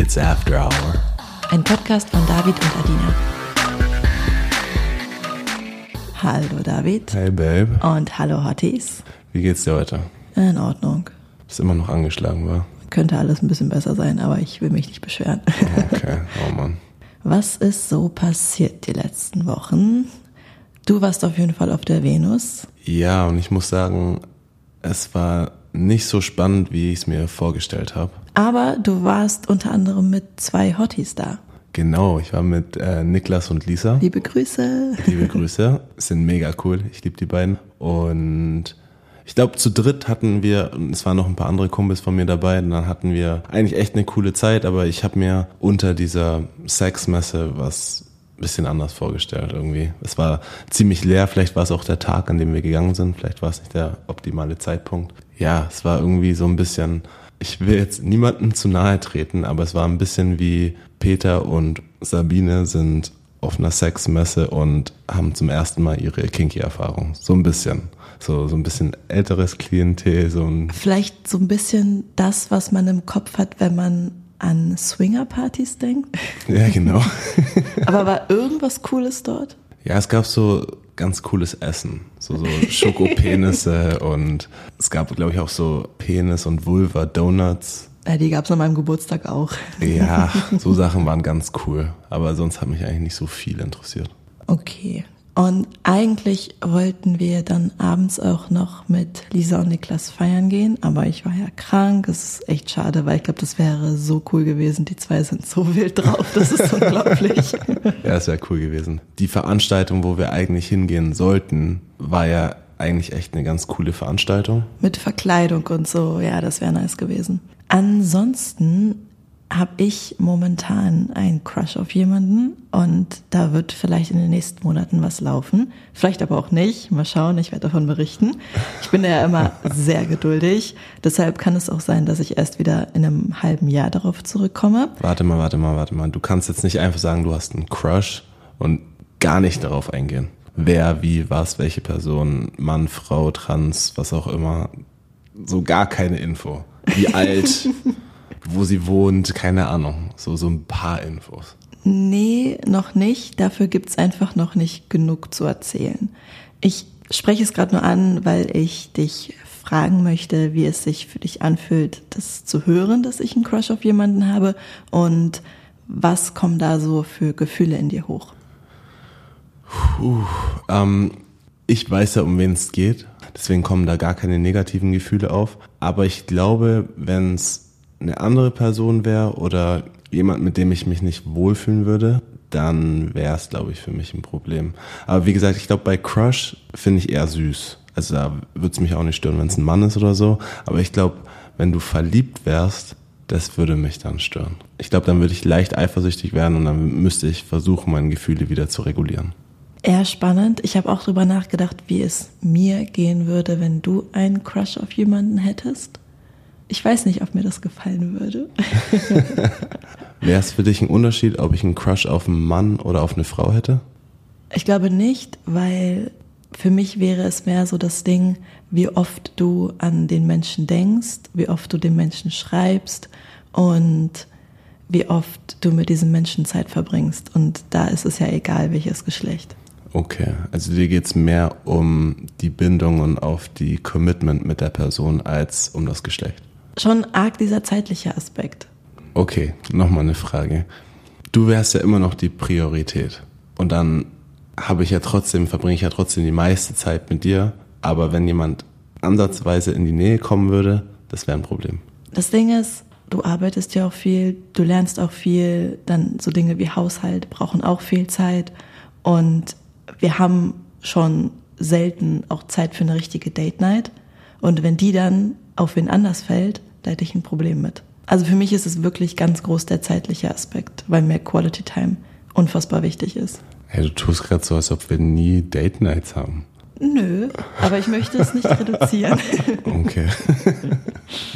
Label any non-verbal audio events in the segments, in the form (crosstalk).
It's After Hour. Ein Podcast von David und Adina. Hallo David. Hey Babe. Und hallo Hotties. Wie geht's dir heute? In Ordnung. Bist immer noch angeschlagen, war? Könnte alles ein bisschen besser sein, aber ich will mich nicht beschweren. Okay, oh Mann. (laughs) Was ist so passiert die letzten Wochen? Du warst auf jeden Fall auf der Venus. Ja, und ich muss sagen, es war nicht so spannend, wie ich es mir vorgestellt habe. Aber du warst unter anderem mit zwei Hotties da. Genau, ich war mit äh, Niklas und Lisa. Liebe Grüße. Liebe Grüße. Sind mega cool. Ich liebe die beiden. Und ich glaube, zu dritt hatten wir, und es waren noch ein paar andere Kumpels von mir dabei, und dann hatten wir eigentlich echt eine coole Zeit, aber ich habe mir unter dieser Sexmesse was bisschen anders vorgestellt irgendwie. Es war ziemlich leer, vielleicht war es auch der Tag, an dem wir gegangen sind, vielleicht war es nicht der optimale Zeitpunkt. Ja, es war irgendwie so ein bisschen, ich will jetzt niemandem zu nahe treten, aber es war ein bisschen wie Peter und Sabine sind auf einer Sexmesse und haben zum ersten Mal ihre Kinky-Erfahrung. So ein bisschen. So, so ein bisschen älteres Klientel, so ein. Vielleicht so ein bisschen das, was man im Kopf hat, wenn man an Swinger-Partys denkt. Ja, genau. (laughs) Aber war irgendwas Cooles dort? Ja, es gab so ganz cooles Essen. So, so Schokopenisse (laughs) und es gab, glaube ich, auch so Penis- und Vulva-Donuts. Ja, die gab es an meinem Geburtstag auch. Ja, (laughs) so Sachen waren ganz cool. Aber sonst hat mich eigentlich nicht so viel interessiert. Okay. Und eigentlich wollten wir dann abends auch noch mit Lisa und Niklas feiern gehen, aber ich war ja krank. Es ist echt schade, weil ich glaube, das wäre so cool gewesen. Die zwei sind so (laughs) wild drauf, das ist unglaublich. (laughs) Ja, es wäre cool gewesen. Die Veranstaltung, wo wir eigentlich hingehen sollten, war ja eigentlich echt eine ganz coole Veranstaltung. Mit Verkleidung und so, ja, das wäre nice gewesen. Ansonsten habe ich momentan einen Crush auf jemanden und da wird vielleicht in den nächsten Monaten was laufen. Vielleicht aber auch nicht. Mal schauen, ich werde davon berichten. Ich bin ja immer (laughs) sehr geduldig. Deshalb kann es auch sein, dass ich erst wieder in einem halben Jahr darauf zurückkomme. Warte mal, warte mal, warte mal. Du kannst jetzt nicht einfach sagen, du hast einen Crush und gar nicht darauf eingehen. Wer, wie, was, welche Person, Mann, Frau, Trans, was auch immer. So gar keine Info. Wie alt, (laughs) wo sie wohnt, keine Ahnung. So, so ein paar Infos. Nee, noch nicht. Dafür gibt's einfach noch nicht genug zu erzählen. Ich spreche es gerade nur an, weil ich dich fragen möchte, wie es sich für dich anfühlt, das zu hören, dass ich einen Crush auf jemanden habe und was kommen da so für Gefühle in dir hoch? Puh, ähm, ich weiß ja, um wen es geht. Deswegen kommen da gar keine negativen Gefühle auf. Aber ich glaube, wenn es eine andere Person wäre oder jemand, mit dem ich mich nicht wohlfühlen würde, dann wäre es, glaube ich, für mich ein Problem. Aber wie gesagt, ich glaube, bei Crush finde ich eher süß. Also da würde es mich auch nicht stören, wenn es ein Mann ist oder so. Aber ich glaube, wenn du verliebt wärst, das würde mich dann stören. Ich glaube, dann würde ich leicht eifersüchtig werden und dann müsste ich versuchen, meine Gefühle wieder zu regulieren. Eher spannend. Ich habe auch drüber nachgedacht, wie es mir gehen würde, wenn du einen Crush auf jemanden hättest. Ich weiß nicht, ob mir das gefallen würde. (laughs) Wäre es für dich ein Unterschied, ob ich einen Crush auf einen Mann oder auf eine Frau hätte? Ich glaube nicht, weil für mich wäre es mehr so das Ding, wie oft du an den Menschen denkst, wie oft du den Menschen schreibst und wie oft du mit diesem Menschen Zeit verbringst. Und da ist es ja egal, welches Geschlecht. Okay, also dir geht's mehr um die Bindung und auf die Commitment mit der Person als um das Geschlecht. Schon arg dieser zeitliche Aspekt. Okay, nochmal eine Frage. Du wärst ja immer noch die Priorität. Und dann habe ich ja trotzdem, verbringe ich ja trotzdem die meiste Zeit mit dir. Aber wenn jemand ansatzweise in die Nähe kommen würde, das wäre ein Problem. Das Ding ist, du arbeitest ja auch viel, du lernst auch viel, dann so Dinge wie Haushalt brauchen auch viel Zeit. Und wir haben schon selten auch Zeit für eine richtige Date Night. Und wenn die dann auf wen anders fällt, da hätte ich ein Problem mit. Also für mich ist es wirklich ganz groß der zeitliche Aspekt, weil mir Quality Time unfassbar wichtig ist. Hey, du tust gerade so, als ob wir nie Date Nights haben. Nö, aber ich möchte es nicht reduzieren. (laughs) Okay. (laughs)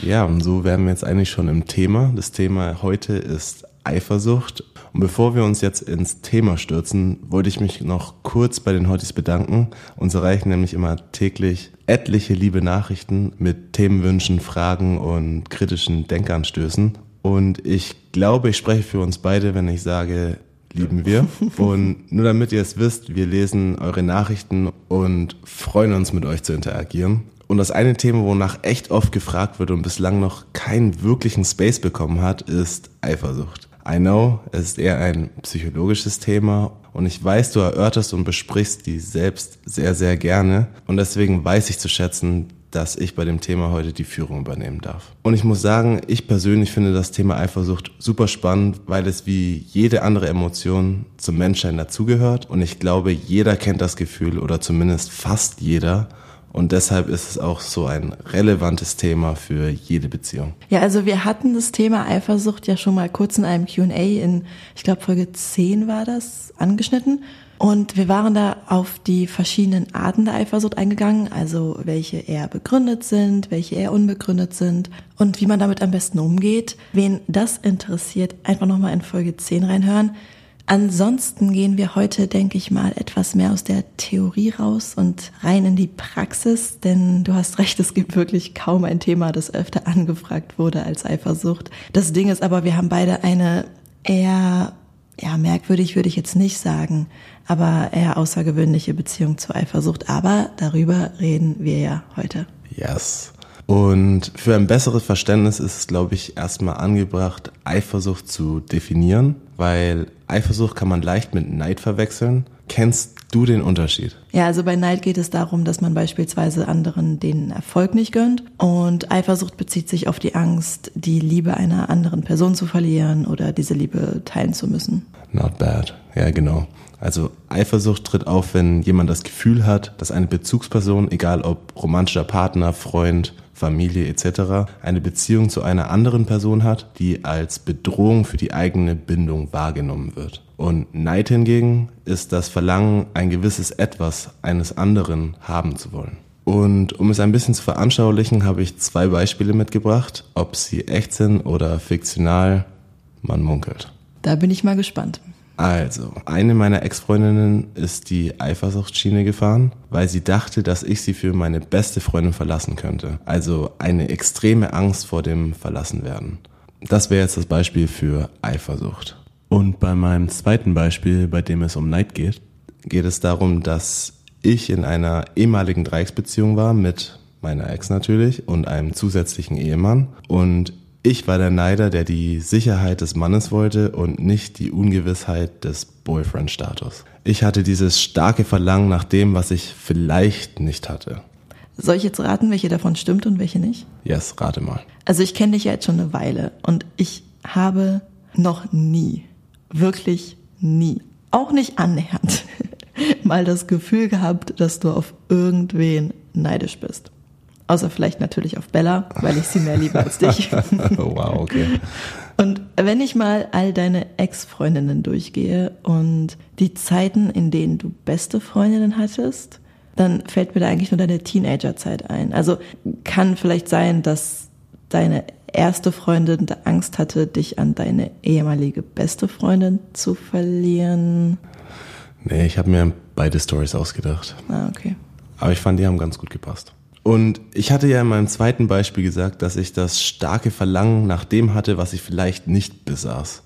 Ja, und so wären wir jetzt eigentlich schon im Thema. Das Thema heute ist Eifersucht. Und bevor wir uns jetzt ins Thema stürzen, wollte ich mich noch kurz bei den Hotties bedanken. Uns erreichen nämlich immer täglich etliche liebe Nachrichten mit Themenwünschen, Fragen und kritischen Denkanstößen. Und ich glaube, ich spreche für uns beide, wenn ich sage, lieben wir. (laughs) Und nur damit ihr es wisst, wir lesen eure Nachrichten und freuen uns mit euch zu interagieren. Und das eine Thema, wonach echt oft gefragt wird und bislang noch keinen wirklichen Space bekommen hat, ist Eifersucht. I know, es ist eher ein psychologisches Thema und ich weiß, du erörterst und besprichst die selbst sehr, sehr gerne und deswegen weiß ich zu schätzen, dass ich bei dem Thema heute die Führung übernehmen darf. Und ich muss sagen, ich persönlich finde das Thema Eifersucht super spannend, weil es wie jede andere Emotion zum Menschsein dazugehört. Und ich glaube, jeder kennt das Gefühl oder zumindest fast jeder. Und deshalb ist es auch so ein relevantes Thema für jede Beziehung. Ja, also wir hatten das Thema Eifersucht ja schon mal kurz in einem QA in, ich glaube, Folge 10 war das, angeschnitten. Und wir waren da auf die verschiedenen Arten der Eifersucht eingegangen, also welche eher begründet sind, welche eher unbegründet sind und wie man damit am besten umgeht. Wen das interessiert, einfach nochmal in Folge 10 reinhören. Ansonsten gehen wir heute, denke ich mal, etwas mehr aus der Theorie raus und rein in die Praxis, denn du hast recht, es gibt wirklich kaum ein Thema, das öfter angefragt wurde als Eifersucht. Das Ding ist aber, wir haben beide eine eher ja, merkwürdig würde ich jetzt nicht sagen, aber eher außergewöhnliche Beziehung zur Eifersucht. Aber darüber reden wir ja heute. Yes. Und für ein besseres Verständnis ist es, glaube ich, erstmal angebracht, Eifersucht zu definieren, weil Eifersucht kann man leicht mit Neid verwechseln. Kennst du den Unterschied? Ja, also bei Neid geht es darum, dass man beispielsweise anderen den Erfolg nicht gönnt. Und Eifersucht bezieht sich auf die Angst, die Liebe einer anderen Person zu verlieren oder diese Liebe teilen zu müssen. Not bad. Ja, genau. Also Eifersucht tritt auf, wenn jemand das Gefühl hat, dass eine Bezugsperson, egal ob romantischer Partner, Freund, Familie etc., eine Beziehung zu einer anderen Person hat, die als Bedrohung für die eigene Bindung wahrgenommen wird. Und Neid hingegen ist das Verlangen, ein gewisses Etwas eines anderen haben zu wollen. Und um es ein bisschen zu veranschaulichen, habe ich zwei Beispiele mitgebracht. Ob sie echt sind oder fiktional, man munkelt. Da bin ich mal gespannt. Also, eine meiner Ex-Freundinnen ist die Eifersuchtsschiene gefahren, weil sie dachte, dass ich sie für meine beste Freundin verlassen könnte. Also eine extreme Angst vor dem Verlassenwerden. Das wäre jetzt das Beispiel für Eifersucht. Und bei meinem zweiten Beispiel, bei dem es um Neid geht, geht es darum, dass ich in einer ehemaligen Dreiecksbeziehung war mit meiner Ex natürlich und einem zusätzlichen Ehemann und ich war der Neider, der die Sicherheit des Mannes wollte und nicht die Ungewissheit des Boyfriend-Status. Ich hatte dieses starke Verlangen nach dem, was ich vielleicht nicht hatte. Soll ich jetzt raten, welche davon stimmt und welche nicht? Yes, rate mal. Also ich kenne dich ja jetzt schon eine Weile und ich habe noch nie, wirklich nie, auch nicht annähernd, (laughs) mal das Gefühl gehabt, dass du auf irgendwen neidisch bist. Außer vielleicht natürlich auf Bella, weil ich sie mehr liebe als dich. (laughs) wow, okay. Und wenn ich mal all deine Ex-Freundinnen durchgehe und die Zeiten, in denen du beste Freundinnen hattest, dann fällt mir da eigentlich nur deine Teenagerzeit ein. Also kann vielleicht sein, dass deine erste Freundin Angst hatte, dich an deine ehemalige beste Freundin zu verlieren. Nee, ich habe mir beide Stories ausgedacht. Ah, okay. Aber ich fand, die haben ganz gut gepasst. Und ich hatte ja in meinem zweiten Beispiel gesagt, dass ich das starke Verlangen nach dem hatte, was ich vielleicht nicht besaß.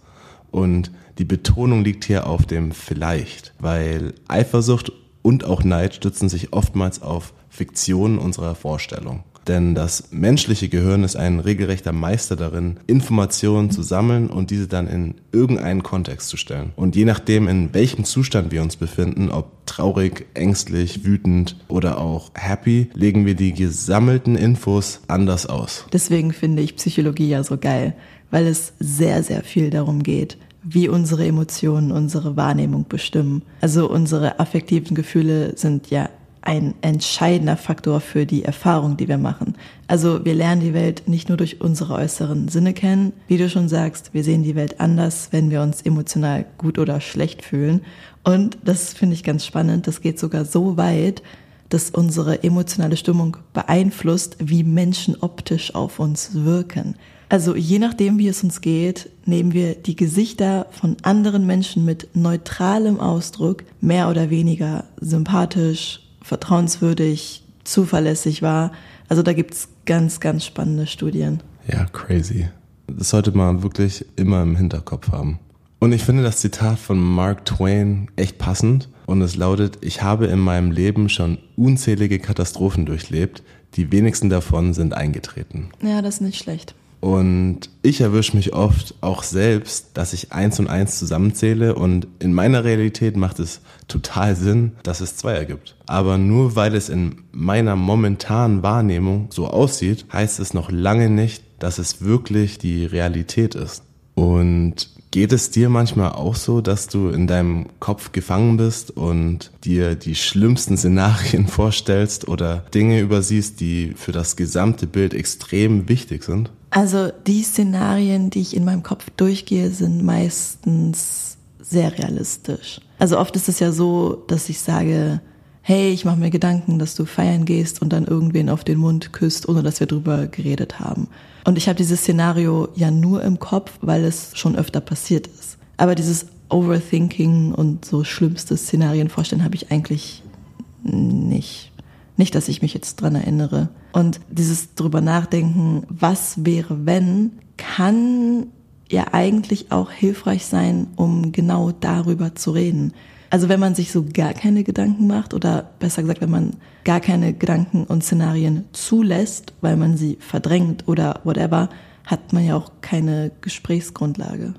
Und die Betonung liegt hier auf dem vielleicht, weil Eifersucht und auch Neid stützen sich oftmals auf Fiktionen unserer Vorstellung. Denn das menschliche Gehirn ist ein regelrechter Meister darin, Informationen zu sammeln und diese dann in irgendeinen Kontext zu stellen. Und je nachdem, in welchem Zustand wir uns befinden, ob traurig, ängstlich, wütend oder auch happy, legen wir die gesammelten Infos anders aus. Deswegen finde ich Psychologie ja so geil, weil es sehr, sehr viel darum geht, wie unsere Emotionen unsere Wahrnehmung bestimmen. Also unsere affektiven Gefühle sind ja ein entscheidender Faktor für die Erfahrung, die wir machen. Also wir lernen die Welt nicht nur durch unsere äußeren Sinne kennen. Wie du schon sagst, wir sehen die Welt anders, wenn wir uns emotional gut oder schlecht fühlen. Und das finde ich ganz spannend. Das geht sogar so weit, dass unsere emotionale Stimmung beeinflusst, wie Menschen optisch auf uns wirken. Also je nachdem, wie es uns geht, nehmen wir die Gesichter von anderen Menschen mit neutralem Ausdruck mehr oder weniger sympathisch, vertrauenswürdig, zuverlässig war. Also da gibt's ganz, ganz spannende Studien. Ja, crazy. Das sollte man wirklich immer im Hinterkopf haben. Und ich finde das Zitat von Mark Twain echt passend und es lautet, ich habe in meinem Leben schon unzählige Katastrophen durchlebt, die wenigsten davon sind eingetreten. Ja, das ist nicht schlecht. Und ich erwische mich oft auch selbst, dass ich eins und eins zusammenzähle und in meiner Realität macht es total Sinn, dass es zwei ergibt. Aber nur weil es in meiner momentanen Wahrnehmung so aussieht, heißt es noch lange nicht, dass es wirklich die Realität ist. Und Geht es dir manchmal auch so, dass du in deinem Kopf gefangen bist und dir die schlimmsten Szenarien (laughs) vorstellst oder Dinge übersiehst, die für das gesamte Bild extrem wichtig sind? Also die Szenarien, die ich in meinem Kopf durchgehe, sind meistens sehr realistisch. Also oft ist es ja so, dass ich sage, hey, ich mache mir Gedanken, dass du feiern gehst und dann irgendwen auf den Mund küsst, ohne dass wir drüber geredet haben. Und ich habe dieses Szenario ja nur im Kopf, weil es schon öfter passiert ist. Aber dieses Overthinking und so schlimmste Szenarien vorstellen habe ich eigentlich nicht. Nicht, dass ich mich jetzt dran erinnere. Und dieses drüber nachdenken, was wäre, wenn, kann ja eigentlich auch hilfreich sein, um genau darüber zu reden. Also wenn man sich so gar keine Gedanken macht oder besser gesagt, wenn man gar keine Gedanken und Szenarien zulässt, weil man sie verdrängt oder whatever, hat man ja auch keine Gesprächsgrundlage.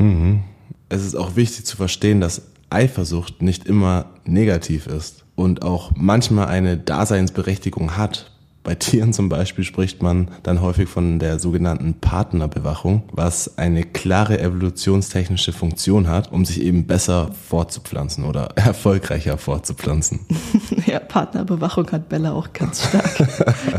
Mhm. Es ist auch wichtig zu verstehen, dass Eifersucht nicht immer negativ ist und auch manchmal eine Daseinsberechtigung hat. Bei Tieren zum Beispiel spricht man dann häufig von der sogenannten Partnerbewachung, was eine klare evolutionstechnische Funktion hat, um sich eben besser fortzupflanzen oder (laughs) erfolgreicher fortzupflanzen. (laughs) ja, Partnerbewachung hat Bella auch ganz stark.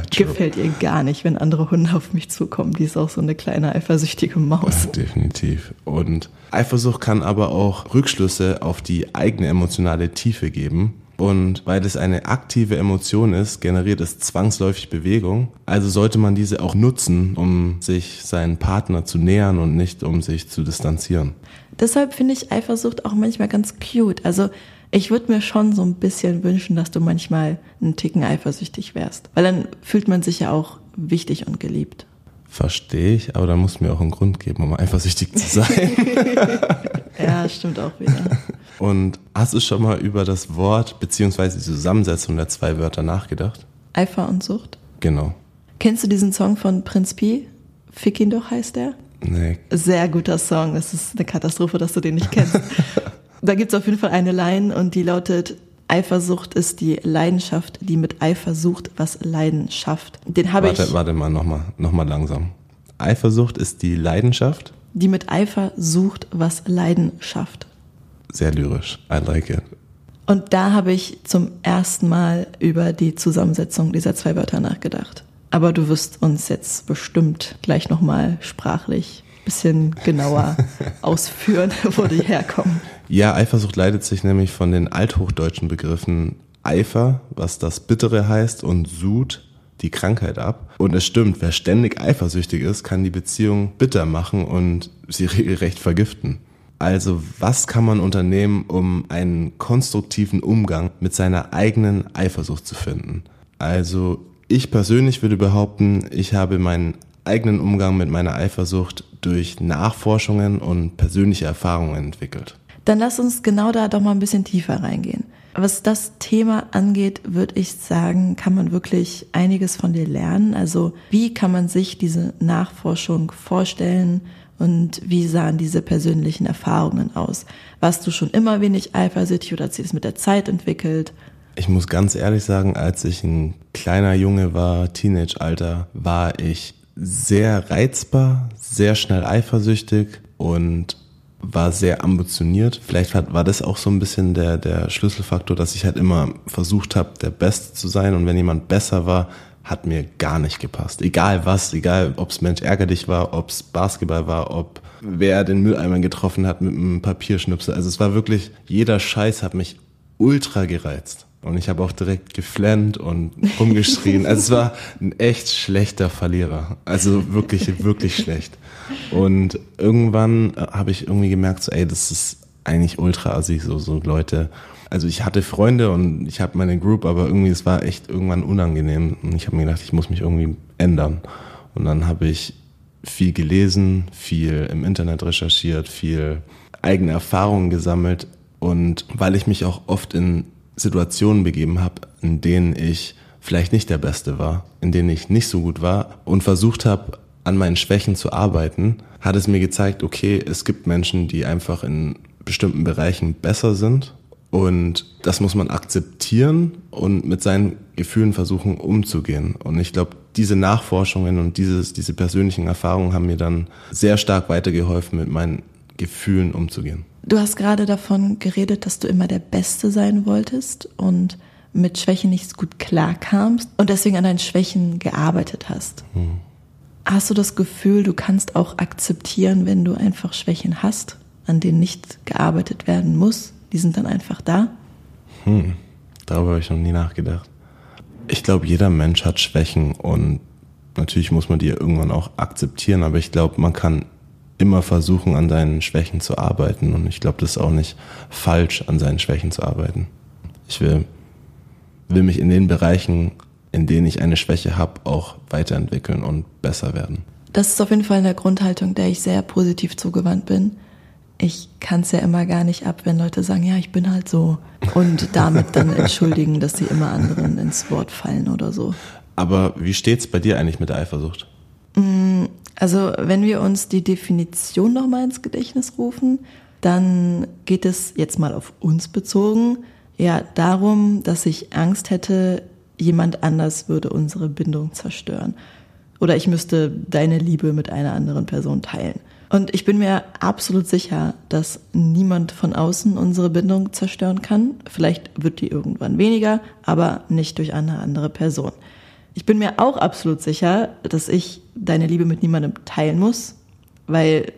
(laughs) Gefällt ihr gar nicht, wenn andere Hunde auf mich zukommen. Die ist auch so eine kleine eifersüchtige Maus. Ja, definitiv. Und Eifersucht kann aber auch Rückschlüsse auf die eigene emotionale Tiefe geben und weil es eine aktive Emotion ist, generiert es zwangsläufig Bewegung. Also sollte man diese auch nutzen, um sich seinen Partner zu nähern und nicht um sich zu distanzieren. Deshalb finde ich Eifersucht auch manchmal ganz cute. Also ich würde mir schon so ein bisschen wünschen, dass du manchmal einen Ticken eifersüchtig wärst. Weil dann fühlt man sich ja auch wichtig und geliebt. Verstehe ich, aber da muss mir auch einen Grund geben, um eifersüchtig zu sein. (laughs) ja, stimmt auch wieder. Und hast du schon mal über das Wort beziehungsweise die Zusammensetzung der zwei Wörter nachgedacht? Eifer und Sucht? Genau. Kennst du diesen Song von Prinz Pi? Fick ihn doch heißt der? Nee. Sehr guter Song. Es ist eine Katastrophe, dass du den nicht kennst. (laughs) da gibt es auf jeden Fall eine Line und die lautet, Eifersucht ist die Leidenschaft, die mit Eifer sucht, was Leiden schafft. Den habe ich. Warte mal, nochmal noch mal langsam. Eifersucht ist die Leidenschaft? Die mit Eifer sucht, was Leiden schafft sehr lyrisch. I like it. Und da habe ich zum ersten Mal über die Zusammensetzung dieser zwei Wörter nachgedacht. Aber du wirst uns jetzt bestimmt gleich nochmal sprachlich ein bisschen genauer (laughs) ausführen, wo die herkommen. Ja, Eifersucht leitet sich nämlich von den althochdeutschen Begriffen Eifer, was das Bittere heißt, und Sud, die Krankheit ab. Und es stimmt, wer ständig eifersüchtig ist, kann die Beziehung bitter machen und sie (laughs) regelrecht vergiften. Also was kann man unternehmen, um einen konstruktiven Umgang mit seiner eigenen Eifersucht zu finden? Also ich persönlich würde behaupten, ich habe meinen eigenen Umgang mit meiner Eifersucht durch Nachforschungen und persönliche Erfahrungen entwickelt. Dann lass uns genau da doch mal ein bisschen tiefer reingehen. Was das Thema angeht, würde ich sagen, kann man wirklich einiges von dir lernen. Also wie kann man sich diese Nachforschung vorstellen? Und wie sahen diese persönlichen Erfahrungen aus? Warst du schon immer wenig eifersüchtig oder hat sich das mit der Zeit entwickelt? Ich muss ganz ehrlich sagen, als ich ein kleiner Junge war, Teenage-Alter, war ich sehr reizbar, sehr schnell eifersüchtig und war sehr ambitioniert. Vielleicht war das auch so ein bisschen der, der Schlüsselfaktor, dass ich halt immer versucht habe, der Beste zu sein. Und wenn jemand besser war, hat mir gar nicht gepasst. Egal was, egal ob's Mensch ärger dich war, ob's Basketball war, ob wer den Mülleimer getroffen hat mit einem Papierschnipsel. Also es war wirklich, jeder Scheiß hat mich ultra gereizt. Und ich habe auch direkt geflennt und (laughs) rumgeschrien. Also es war ein echt schlechter Verlierer. Also wirklich, wirklich schlecht. Und irgendwann äh, habe ich irgendwie gemerkt, so, ey, das ist eigentlich ultra assig, so, so Leute also ich hatte Freunde und ich habe meine Group, aber irgendwie es war echt irgendwann unangenehm. Und ich habe mir gedacht, ich muss mich irgendwie ändern. Und dann habe ich viel gelesen, viel im Internet recherchiert, viel eigene Erfahrungen gesammelt. Und weil ich mich auch oft in Situationen begeben habe, in denen ich vielleicht nicht der Beste war, in denen ich nicht so gut war und versucht habe, an meinen Schwächen zu arbeiten, hat es mir gezeigt, okay, es gibt Menschen, die einfach in bestimmten Bereichen besser sind und das muss man akzeptieren und mit seinen Gefühlen versuchen umzugehen. Und ich glaube, diese Nachforschungen und dieses, diese persönlichen Erfahrungen haben mir dann sehr stark weitergeholfen, mit meinen Gefühlen umzugehen. Du hast gerade davon geredet, dass du immer der Beste sein wolltest und mit Schwächen nicht so gut klarkamst und deswegen an deinen Schwächen gearbeitet hast. Hm. Hast du das Gefühl, du kannst auch akzeptieren, wenn du einfach Schwächen hast, an denen nicht gearbeitet werden muss? Die sind dann einfach da? Hm, darüber habe ich noch nie nachgedacht. Ich glaube, jeder Mensch hat Schwächen und natürlich muss man die irgendwann auch akzeptieren, aber ich glaube, man kann immer versuchen, an seinen Schwächen zu arbeiten und ich glaube, das ist auch nicht falsch, an seinen Schwächen zu arbeiten. Ich will, will mich in den Bereichen, in denen ich eine Schwäche habe, auch weiterentwickeln und besser werden. Das ist auf jeden Fall eine Grundhaltung, der ich sehr positiv zugewandt bin. Ich kann es ja immer gar nicht ab, wenn Leute sagen, ja, ich bin halt so. Und damit dann (laughs) entschuldigen, dass sie immer anderen ins Wort fallen oder so. Aber wie steht's bei dir eigentlich mit der Eifersucht? Mm, also, wenn wir uns die Definition nochmal ins Gedächtnis rufen, dann geht es jetzt mal auf uns bezogen, ja, darum, dass ich Angst hätte, jemand anders würde unsere Bindung zerstören. Oder ich müsste deine Liebe mit einer anderen Person teilen. Und ich bin mir absolut sicher, dass niemand von außen unsere Bindung zerstören kann. Vielleicht wird die irgendwann weniger, aber nicht durch eine andere Person. Ich bin mir auch absolut sicher, dass ich deine Liebe mit niemandem teilen muss, weil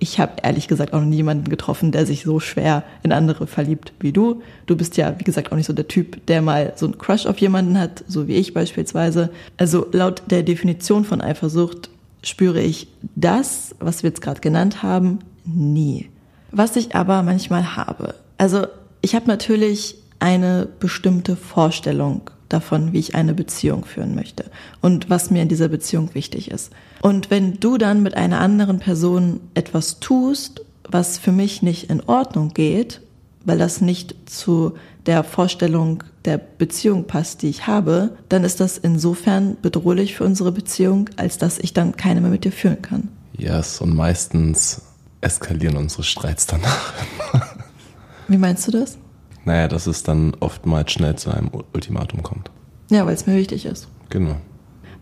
ich habe ehrlich gesagt auch noch niemanden getroffen, der sich so schwer in andere verliebt wie du. Du bist ja, wie gesagt, auch nicht so der Typ, der mal so einen Crush auf jemanden hat, so wie ich beispielsweise. Also laut der Definition von Eifersucht spüre ich das, was wir jetzt gerade genannt haben, nie. Was ich aber manchmal habe. Also ich habe natürlich eine bestimmte Vorstellung davon, wie ich eine Beziehung führen möchte und was mir in dieser Beziehung wichtig ist. Und wenn du dann mit einer anderen Person etwas tust, was für mich nicht in Ordnung geht, weil das nicht zu der Vorstellung der Beziehung passt, die ich habe, dann ist das insofern bedrohlich für unsere Beziehung, als dass ich dann keine mehr mit dir führen kann. Yes, und meistens eskalieren unsere Streits danach. (laughs) Wie meinst du das? Naja, dass es dann oftmals schnell zu einem Ultimatum kommt. Ja, weil es mir wichtig ist. Genau.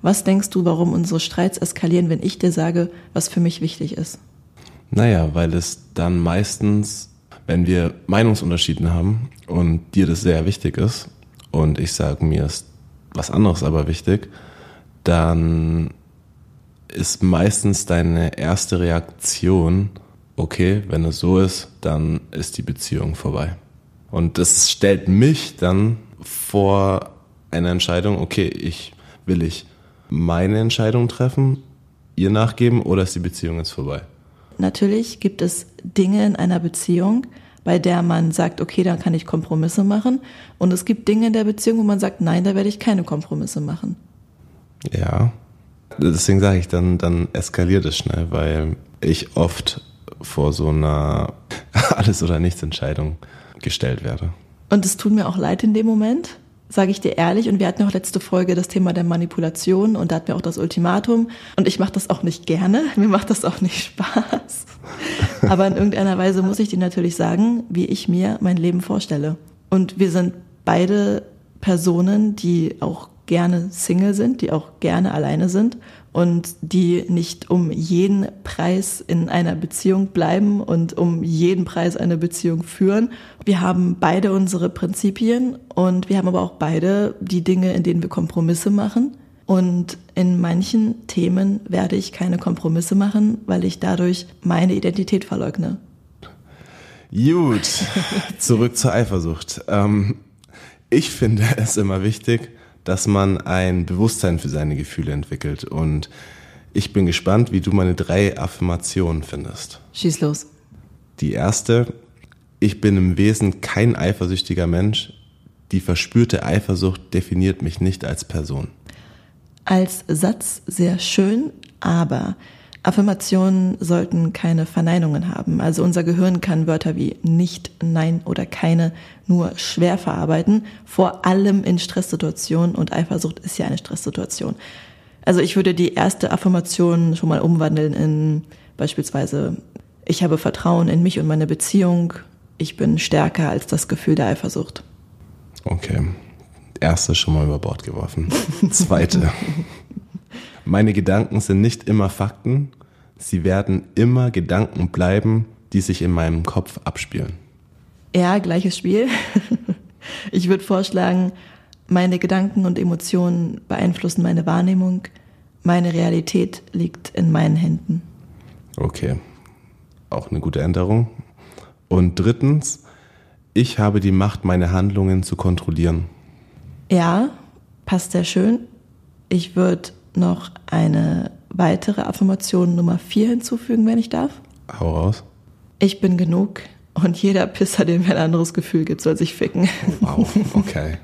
Was denkst du, warum unsere Streits eskalieren, wenn ich dir sage, was für mich wichtig ist? Naja, weil es dann meistens wenn wir Meinungsunterschiede haben und dir das sehr wichtig ist und ich sage, mir ist was anderes aber wichtig, dann ist meistens deine erste Reaktion, okay, wenn es so ist, dann ist die Beziehung vorbei. Und das stellt mich dann vor eine Entscheidung, okay, ich will ich meine Entscheidung treffen, ihr nachgeben oder ist die Beziehung jetzt vorbei? Natürlich gibt es Dinge in einer Beziehung, bei der man sagt, okay, dann kann ich Kompromisse machen. Und es gibt Dinge in der Beziehung, wo man sagt, nein, da werde ich keine Kompromisse machen. Ja, deswegen sage ich, dann, dann eskaliert es schnell, weil ich oft vor so einer (laughs) Alles- oder Nichts-Entscheidung gestellt werde. Und es tut mir auch leid in dem Moment, sage ich dir ehrlich. Und wir hatten auch letzte Folge das Thema der Manipulation und da hatten wir auch das Ultimatum. Und ich mache das auch nicht gerne. (laughs) Mir macht das auch nicht Spaß. (laughs) Aber in irgendeiner Weise muss ich dir natürlich sagen, wie ich mir mein Leben vorstelle. Und wir sind beide Personen, die auch gerne Single sind, die auch gerne alleine sind und die nicht um jeden Preis in einer Beziehung bleiben und um jeden Preis eine Beziehung führen. Wir haben beide unsere Prinzipien und wir haben aber auch beide die Dinge, in denen wir Kompromisse machen. Und in manchen Themen werde ich keine Kompromisse machen, weil ich dadurch meine Identität verleugne. Gut, zurück zur Eifersucht. Ähm, ich finde es immer wichtig, dass man ein Bewusstsein für seine Gefühle entwickelt. Und ich bin gespannt, wie du meine drei Affirmationen findest. Schieß los. Die erste, ich bin im Wesen kein eifersüchtiger Mensch. Die verspürte Eifersucht definiert mich nicht als Person. Als Satz sehr schön, aber Affirmationen sollten keine Verneinungen haben. Also unser Gehirn kann Wörter wie nicht, nein oder keine nur schwer verarbeiten, vor allem in Stresssituationen und Eifersucht ist ja eine Stresssituation. Also ich würde die erste Affirmation schon mal umwandeln in beispielsweise ich habe Vertrauen in mich und meine Beziehung, ich bin stärker als das Gefühl der Eifersucht. Okay. Erste schon mal über Bord geworfen. Zweite. (laughs) Meine Gedanken sind nicht immer Fakten, sie werden immer Gedanken bleiben, die sich in meinem Kopf abspielen. Ja, gleiches Spiel. (laughs) Ich würde vorschlagen, meine Gedanken und Emotionen beeinflussen meine Wahrnehmung. Meine Realität liegt in meinen Händen. Okay, auch eine gute Änderung. Und drittens, ich habe die Macht, meine Handlungen zu kontrollieren. Ja, passt sehr schön. Ich würde noch eine weitere Affirmation Nummer vier hinzufügen, wenn ich darf. Hau raus. Ich bin genug und jeder Pisser, dem mir ein anderes Gefühl gibt, soll sich ficken. Wow, okay.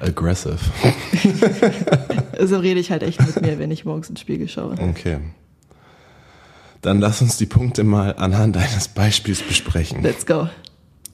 Aggressive. (laughs) so rede ich halt echt mit mir, wenn ich morgens ins Spiegel schaue. Okay. Dann lass uns die Punkte mal anhand eines Beispiels besprechen. Let's go.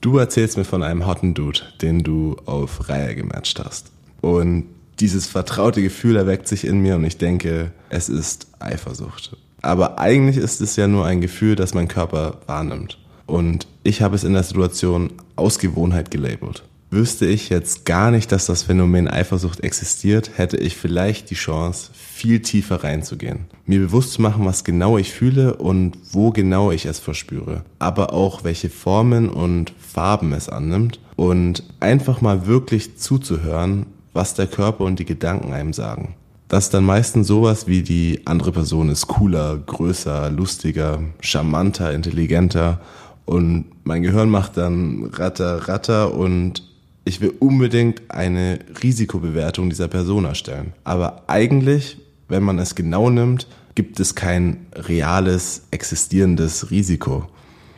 Du erzählst mir von einem hotten Dude, den du auf Reihe gematcht hast. Und dieses vertraute Gefühl erweckt sich in mir und ich denke, es ist Eifersucht. Aber eigentlich ist es ja nur ein Gefühl, das mein Körper wahrnimmt. Und ich habe es in der Situation aus Gewohnheit gelabelt. Wüsste ich jetzt gar nicht, dass das Phänomen Eifersucht existiert, hätte ich vielleicht die Chance, viel tiefer reinzugehen. Mir bewusst zu machen, was genau ich fühle und wo genau ich es verspüre. Aber auch, welche Formen und Farben es annimmt. Und einfach mal wirklich zuzuhören, was der Körper und die Gedanken einem sagen. Das ist dann meistens sowas wie die andere Person ist cooler, größer, lustiger, charmanter, intelligenter und mein Gehirn macht dann Ratter, Ratter und ich will unbedingt eine Risikobewertung dieser Person erstellen. Aber eigentlich, wenn man es genau nimmt, gibt es kein reales, existierendes Risiko.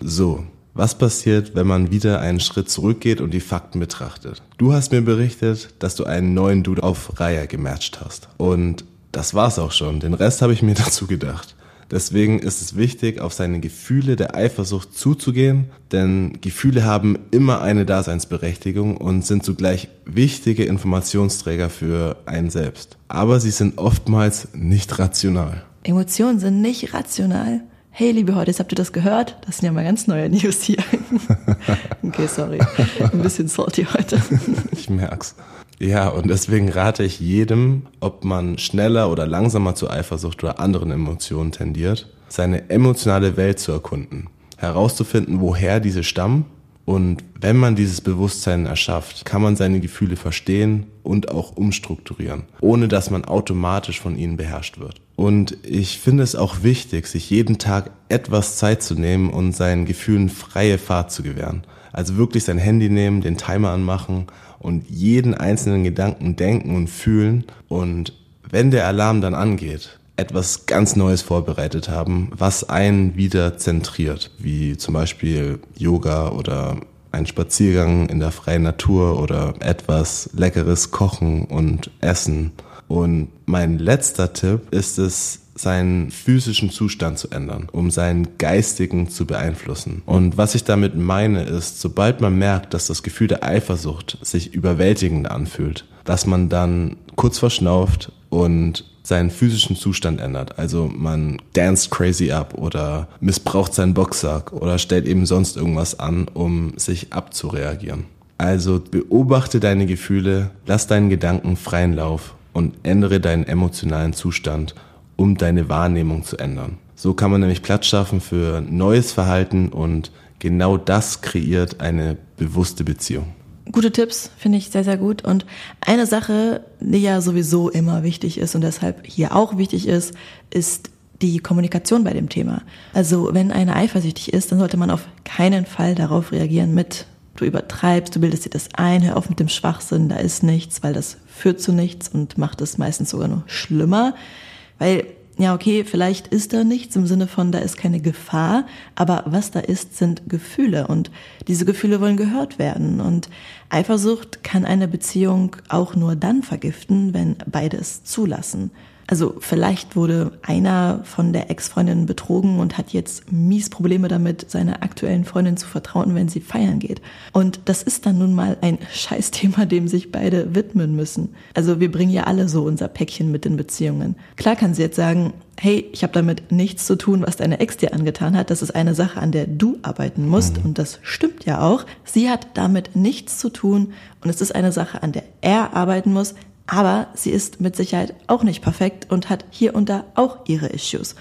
So, was passiert, wenn man wieder einen Schritt zurückgeht und die Fakten betrachtet? Du hast mir berichtet, dass du einen neuen Dude auf Reihe gematcht hast. Und das war's auch schon. Den Rest habe ich mir (laughs) dazu gedacht. Deswegen ist es wichtig, auf seine Gefühle der Eifersucht zuzugehen, denn Gefühle haben immer eine Daseinsberechtigung und sind zugleich wichtige Informationsträger für einen selbst. Aber sie sind oftmals nicht rational. Emotionen sind nicht rational. Hey, liebe Heute, habt ihr das gehört? Das sind ja mal ganz neue News hier. (laughs) okay, sorry. Ein bisschen salty heute. (laughs) ich merk's. Ja, und deswegen rate ich jedem, ob man schneller oder langsamer zu Eifersucht oder anderen Emotionen tendiert, seine emotionale Welt zu erkunden, herauszufinden, woher diese stammen und wenn man dieses Bewusstsein erschafft, kann man seine Gefühle verstehen und auch umstrukturieren, ohne dass man automatisch von ihnen beherrscht wird. Und ich finde es auch wichtig, sich jeden Tag etwas Zeit zu nehmen und seinen Gefühlen freie Fahrt zu gewähren. Also wirklich sein Handy nehmen, den Timer anmachen und jeden einzelnen Gedanken denken und fühlen. Und wenn der Alarm dann angeht, etwas ganz Neues vorbereitet haben, was einen wieder zentriert, wie zum Beispiel Yoga oder ein Spaziergang in der freien Natur oder etwas Leckeres kochen und essen. Und mein letzter Tipp ist es, seinen physischen Zustand zu ändern, um seinen geistigen zu beeinflussen. Und was ich damit meine ist, sobald man merkt, dass das Gefühl der Eifersucht sich überwältigend anfühlt, dass man dann kurz verschnauft und seinen physischen Zustand ändert. Also man danced crazy up oder missbraucht seinen Boxsack oder stellt eben sonst irgendwas an, um sich abzureagieren. Also beobachte deine Gefühle, lass deinen Gedanken freien Lauf und ändere deinen emotionalen Zustand um deine Wahrnehmung zu ändern. So kann man nämlich Platz schaffen für neues Verhalten und genau das kreiert eine bewusste Beziehung. Gute Tipps, finde ich sehr, sehr gut. Und eine Sache, die ja sowieso immer wichtig ist und deshalb hier auch wichtig ist, ist die Kommunikation bei dem Thema. Also wenn einer eifersüchtig ist, dann sollte man auf keinen Fall darauf reagieren mit, du übertreibst, du bildest dir das ein, hör auf mit dem Schwachsinn, da ist nichts, weil das führt zu nichts und macht es meistens sogar nur schlimmer. Weil, ja, okay, vielleicht ist da nichts im Sinne von, da ist keine Gefahr, aber was da ist, sind Gefühle und diese Gefühle wollen gehört werden. Und Eifersucht kann eine Beziehung auch nur dann vergiften, wenn beide es zulassen. Also vielleicht wurde einer von der Ex-Freundin betrogen und hat jetzt mies Probleme damit, seiner aktuellen Freundin zu vertrauen, wenn sie feiern geht. Und das ist dann nun mal ein (laughs) Scheißthema, dem sich beide widmen müssen. Also wir bringen ja alle so unser Päckchen mit den Beziehungen. Klar kann sie jetzt sagen, hey, ich habe damit nichts zu tun, was deine Ex dir angetan hat. Das ist eine Sache, an der du arbeiten musst. Mhm. Und das stimmt ja auch. Sie hat damit nichts zu tun. Und es ist eine Sache, an der er arbeiten muss. Aber sie ist mit Sicherheit auch nicht perfekt und hat hier und da auch ihre Issues.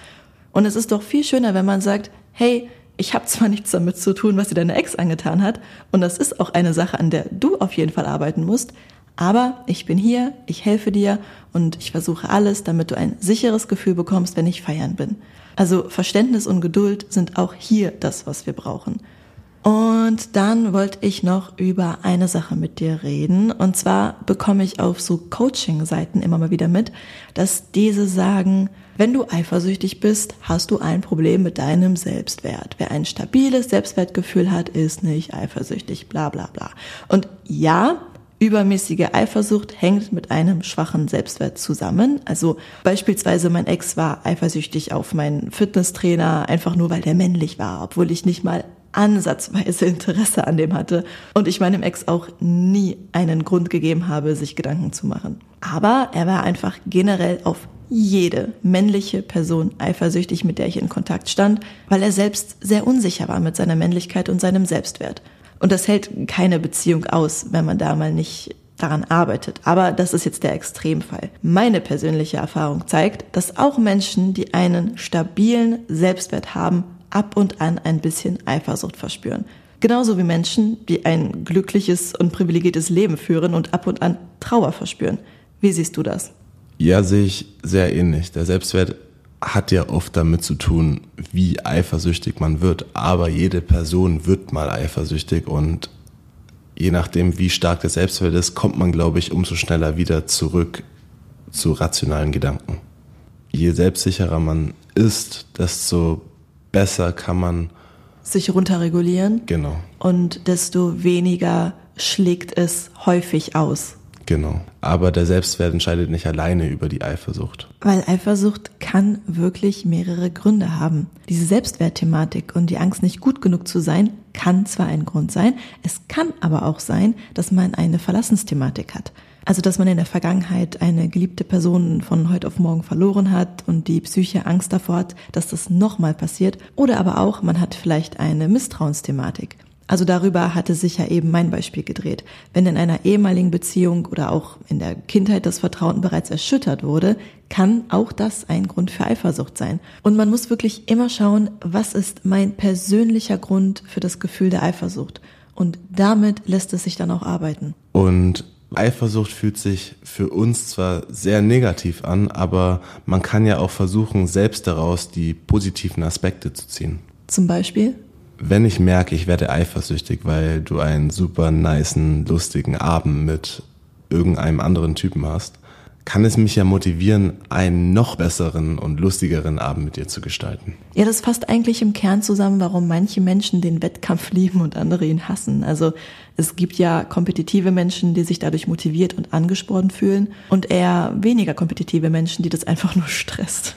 Und es ist doch viel schöner, wenn man sagt, hey, ich habe zwar nichts damit zu tun, was dir deine Ex angetan hat, und das ist auch eine Sache, an der du auf jeden Fall arbeiten musst, aber ich bin hier, ich helfe dir und ich versuche alles, damit du ein sicheres Gefühl bekommst, wenn ich feiern bin. Also Verständnis und Geduld sind auch hier das, was wir brauchen. Und dann wollte ich noch über eine Sache mit dir reden. Und zwar bekomme ich auf so Coaching-Seiten immer mal wieder mit, dass diese sagen, wenn du eifersüchtig bist, hast du ein Problem mit deinem Selbstwert. Wer ein stabiles Selbstwertgefühl hat, ist nicht eifersüchtig, bla bla bla. Und ja, Übermäßige Eifersucht hängt mit einem schwachen Selbstwert zusammen. Also beispielsweise mein Ex war eifersüchtig auf meinen Fitnesstrainer, einfach nur weil der männlich war, obwohl ich nicht mal ansatzweise Interesse an dem hatte und ich meinem Ex auch nie einen Grund gegeben habe, sich Gedanken zu machen. Aber er war einfach generell auf jede männliche Person eifersüchtig, mit der ich in Kontakt stand, weil er selbst sehr unsicher war mit seiner Männlichkeit und seinem Selbstwert. Und das hält keine Beziehung aus, wenn man da mal nicht daran arbeitet. Aber das ist jetzt der Extremfall. Meine persönliche Erfahrung zeigt, dass auch Menschen, die einen stabilen Selbstwert haben, ab und an ein bisschen Eifersucht verspüren. Genauso wie Menschen, die ein glückliches und privilegiertes Leben führen und ab und an Trauer verspüren. Wie siehst du das? Ja, sehe ich sehr ähnlich. Der Selbstwert hat ja oft damit zu tun, wie eifersüchtig man wird. Aber jede Person wird mal eifersüchtig und je nachdem, wie stark der Selbstwert ist, kommt man, glaube ich, umso schneller wieder zurück zu rationalen Gedanken. Je selbstsicherer man ist, desto besser kann man sich runterregulieren. Genau. Und desto weniger schlägt es häufig aus. Genau. Aber der Selbstwert entscheidet nicht alleine über die Eifersucht. Weil Eifersucht kann wirklich mehrere Gründe haben. Diese Selbstwertthematik und die Angst, nicht gut genug zu sein, kann zwar ein Grund sein, es kann aber auch sein, dass man eine Verlassensthematik hat. Also, dass man in der Vergangenheit eine geliebte Person von heute auf morgen verloren hat und die Psyche Angst davor hat, dass das nochmal passiert. Oder aber auch, man hat vielleicht eine Misstrauensthematik. Also darüber hatte sich ja eben mein Beispiel gedreht. Wenn in einer ehemaligen Beziehung oder auch in der Kindheit das Vertrauen bereits erschüttert wurde, kann auch das ein Grund für Eifersucht sein. Und man muss wirklich immer schauen, was ist mein persönlicher Grund für das Gefühl der Eifersucht. Und damit lässt es sich dann auch arbeiten. Und Eifersucht fühlt sich für uns zwar sehr negativ an, aber man kann ja auch versuchen, selbst daraus die positiven Aspekte zu ziehen. Zum Beispiel? Wenn ich merke, ich werde eifersüchtig, weil du einen super niceen, lustigen Abend mit irgendeinem anderen Typen hast, kann es mich ja motivieren, einen noch besseren und lustigeren Abend mit dir zu gestalten. Ja, das fasst eigentlich im Kern zusammen, warum manche Menschen den Wettkampf lieben und andere ihn hassen. Also es gibt ja kompetitive Menschen, die sich dadurch motiviert und angespornt fühlen und eher weniger kompetitive Menschen, die das einfach nur stresst.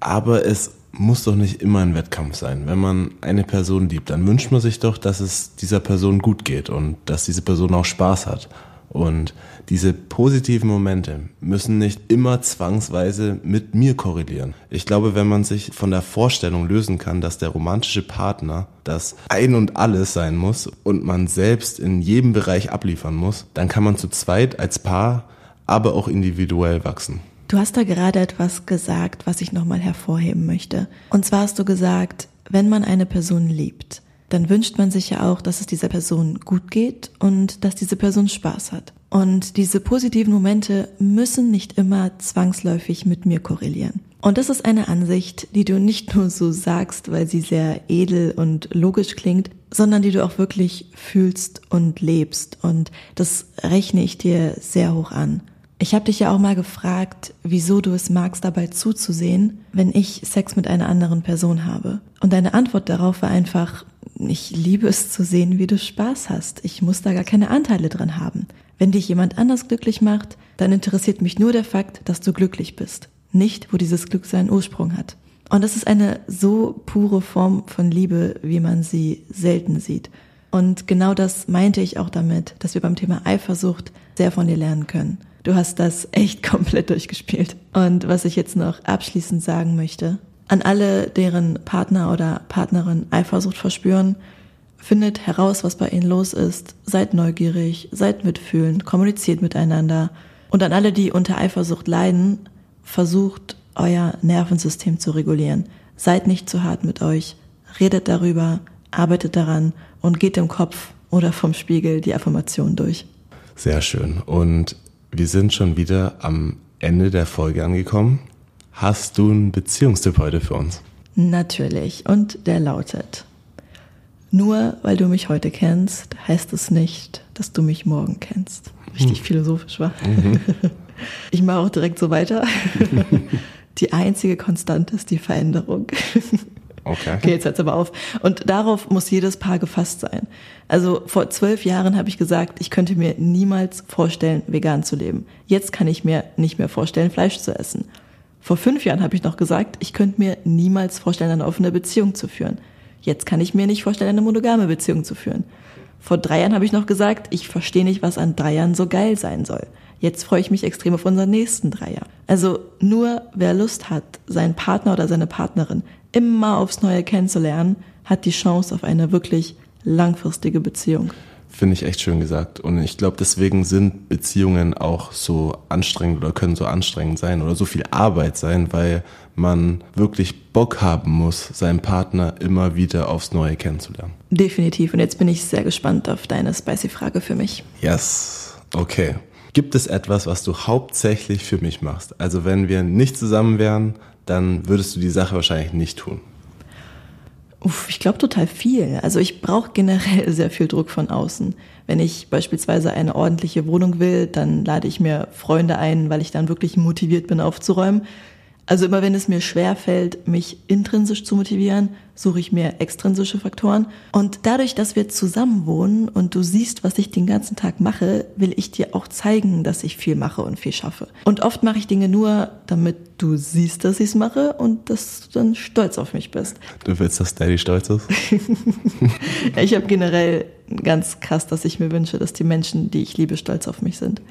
Aber es muss doch nicht immer ein Wettkampf sein. Wenn man eine Person liebt, dann wünscht man sich doch, dass es dieser Person gut geht und dass diese Person auch Spaß hat. Und diese positiven Momente müssen nicht immer zwangsweise mit mir korrelieren. Ich glaube, wenn man sich von der Vorstellung lösen kann, dass der romantische Partner das Ein und Alles sein muss und man selbst in jedem Bereich abliefern muss, dann kann man zu zweit als Paar, aber auch individuell wachsen. Du hast da gerade etwas gesagt, was ich nochmal hervorheben möchte. Und zwar hast du gesagt, wenn man eine Person liebt, dann wünscht man sich ja auch, dass es dieser Person gut geht und dass diese Person Spaß hat. Und diese positiven Momente müssen nicht immer zwangsläufig mit mir korrelieren. Und das ist eine Ansicht, die du nicht nur so sagst, weil sie sehr edel und logisch klingt, sondern die du auch wirklich fühlst und lebst. Und das rechne ich dir sehr hoch an. Ich habe dich ja auch mal gefragt, wieso du es magst, dabei zuzusehen, wenn ich Sex mit einer anderen Person habe. Und deine Antwort darauf war einfach, ich liebe es zu sehen, wie du Spaß hast. Ich muss da gar keine Anteile dran haben. Wenn dich jemand anders glücklich macht, dann interessiert mich nur der Fakt, dass du glücklich bist. nicht, wo dieses Glück seinen Ursprung hat. Und das ist eine so pure Form von Liebe, wie man sie selten sieht. Und genau das meinte ich auch damit, dass wir beim Thema Eifersucht sehr von dir lernen können. Du hast das echt (laughs) komplett durchgespielt. Und was ich jetzt noch abschließend sagen möchte, an alle, deren Partner oder Partnerin Eifersucht verspüren, findet heraus, was bei ihnen los ist, seid neugierig, seid mitfühlend, kommuniziert miteinander. Und an alle, die unter Eifersucht leiden, versucht euer Nervensystem zu regulieren. Seid nicht zu hart mit euch, redet darüber, arbeitet daran und geht im Kopf oder vom Spiegel die Affirmation durch. Sehr schön. Und wir sind schon wieder am Ende der Folge angekommen. Hast du einen Beziehungstipp heute für uns? Natürlich. Und der lautet, nur weil du mich heute kennst, heißt es nicht, dass du mich morgen kennst. Richtig hm. philosophisch war. Mhm. (laughs) Ich mache auch direkt so weiter. (laughs) Die einzige Konstante ist die Veränderung. (laughs) Okay. okay, jetzt hört's aber auf. Und darauf muss jedes Paar gefasst sein. Also vor zwölf Jahren habe ich gesagt, ich könnte mir niemals vorstellen, vegan zu leben. Jetzt kann ich mir nicht mehr vorstellen, Fleisch zu essen. Vor fünf Jahren habe ich noch gesagt, ich könnte mir niemals vorstellen, eine offene Beziehung zu führen. Jetzt kann ich mir nicht vorstellen, eine monogame Beziehung zu führen. Vor drei Jahren habe ich noch gesagt, ich verstehe nicht, was an drei Jahren so geil sein soll. Jetzt freue ich mich extrem auf unseren nächsten Dreier. Also nur wer Lust hat, seinen Partner oder seine Partnerin immer aufs Neue kennenzulernen, hat die Chance auf eine wirklich langfristige Beziehung. Finde ich echt schön gesagt. Und ich glaube, deswegen sind Beziehungen auch so anstrengend oder können so anstrengend sein oder so viel Arbeit sein, weil man wirklich Bock haben muss, seinen Partner immer wieder aufs Neue kennenzulernen. Definitiv. Und jetzt bin ich sehr gespannt auf deine spicy Frage für mich. Yes. Okay. Gibt es etwas, was du hauptsächlich für mich machst? Also wenn wir nicht zusammen wären, dann würdest du die Sache wahrscheinlich nicht tun. Uff, ich glaube total viel. Also ich brauche generell sehr viel Druck von außen. Wenn ich beispielsweise eine ordentliche Wohnung will, dann lade ich mir Freunde ein, weil ich dann wirklich motiviert bin aufzuräumen. Also immer wenn es mir schwer fällt, mich intrinsisch zu motivieren, suche ich mir extrinsische Faktoren. Und dadurch, dass wir zusammen wohnen und du siehst, was ich den ganzen Tag mache, will ich dir auch zeigen, dass ich viel mache und viel schaffe. Und oft mache ich Dinge nur, damit du siehst, dass ich es mache und dass du dann stolz auf mich bist. Du willst, dass Daddy stolz ist? (laughs) ich habe generell ganz krass, dass ich mir wünsche, dass die Menschen, die ich liebe, stolz auf mich sind.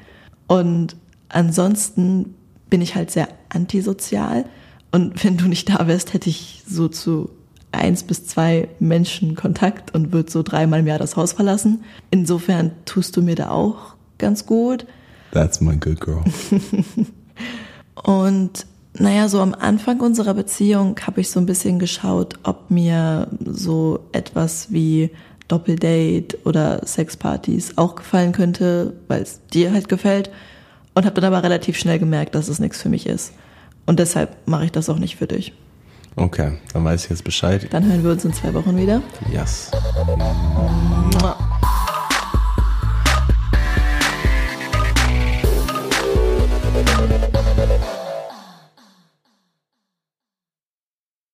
Und ansonsten bin ich halt sehr antisozial. Und wenn du nicht da wärst, hätte ich so zu eins bis zwei Menschen Kontakt und würde so dreimal im Jahr das Haus verlassen. Insofern tust du mir da auch ganz gut. That's my good girl. (laughs) und naja, so am Anfang unserer Beziehung habe ich so ein bisschen geschaut, ob mir so etwas wie Doppeldate oder Sexpartys auch gefallen könnte, weil es dir halt gefällt. Und habe dann aber relativ schnell gemerkt, dass es nichts für mich ist. Und deshalb mache ich das auch nicht für dich. Okay, dann weiß ich jetzt Bescheid. Dann hören wir uns in zwei Wochen wieder. Yes. Mua.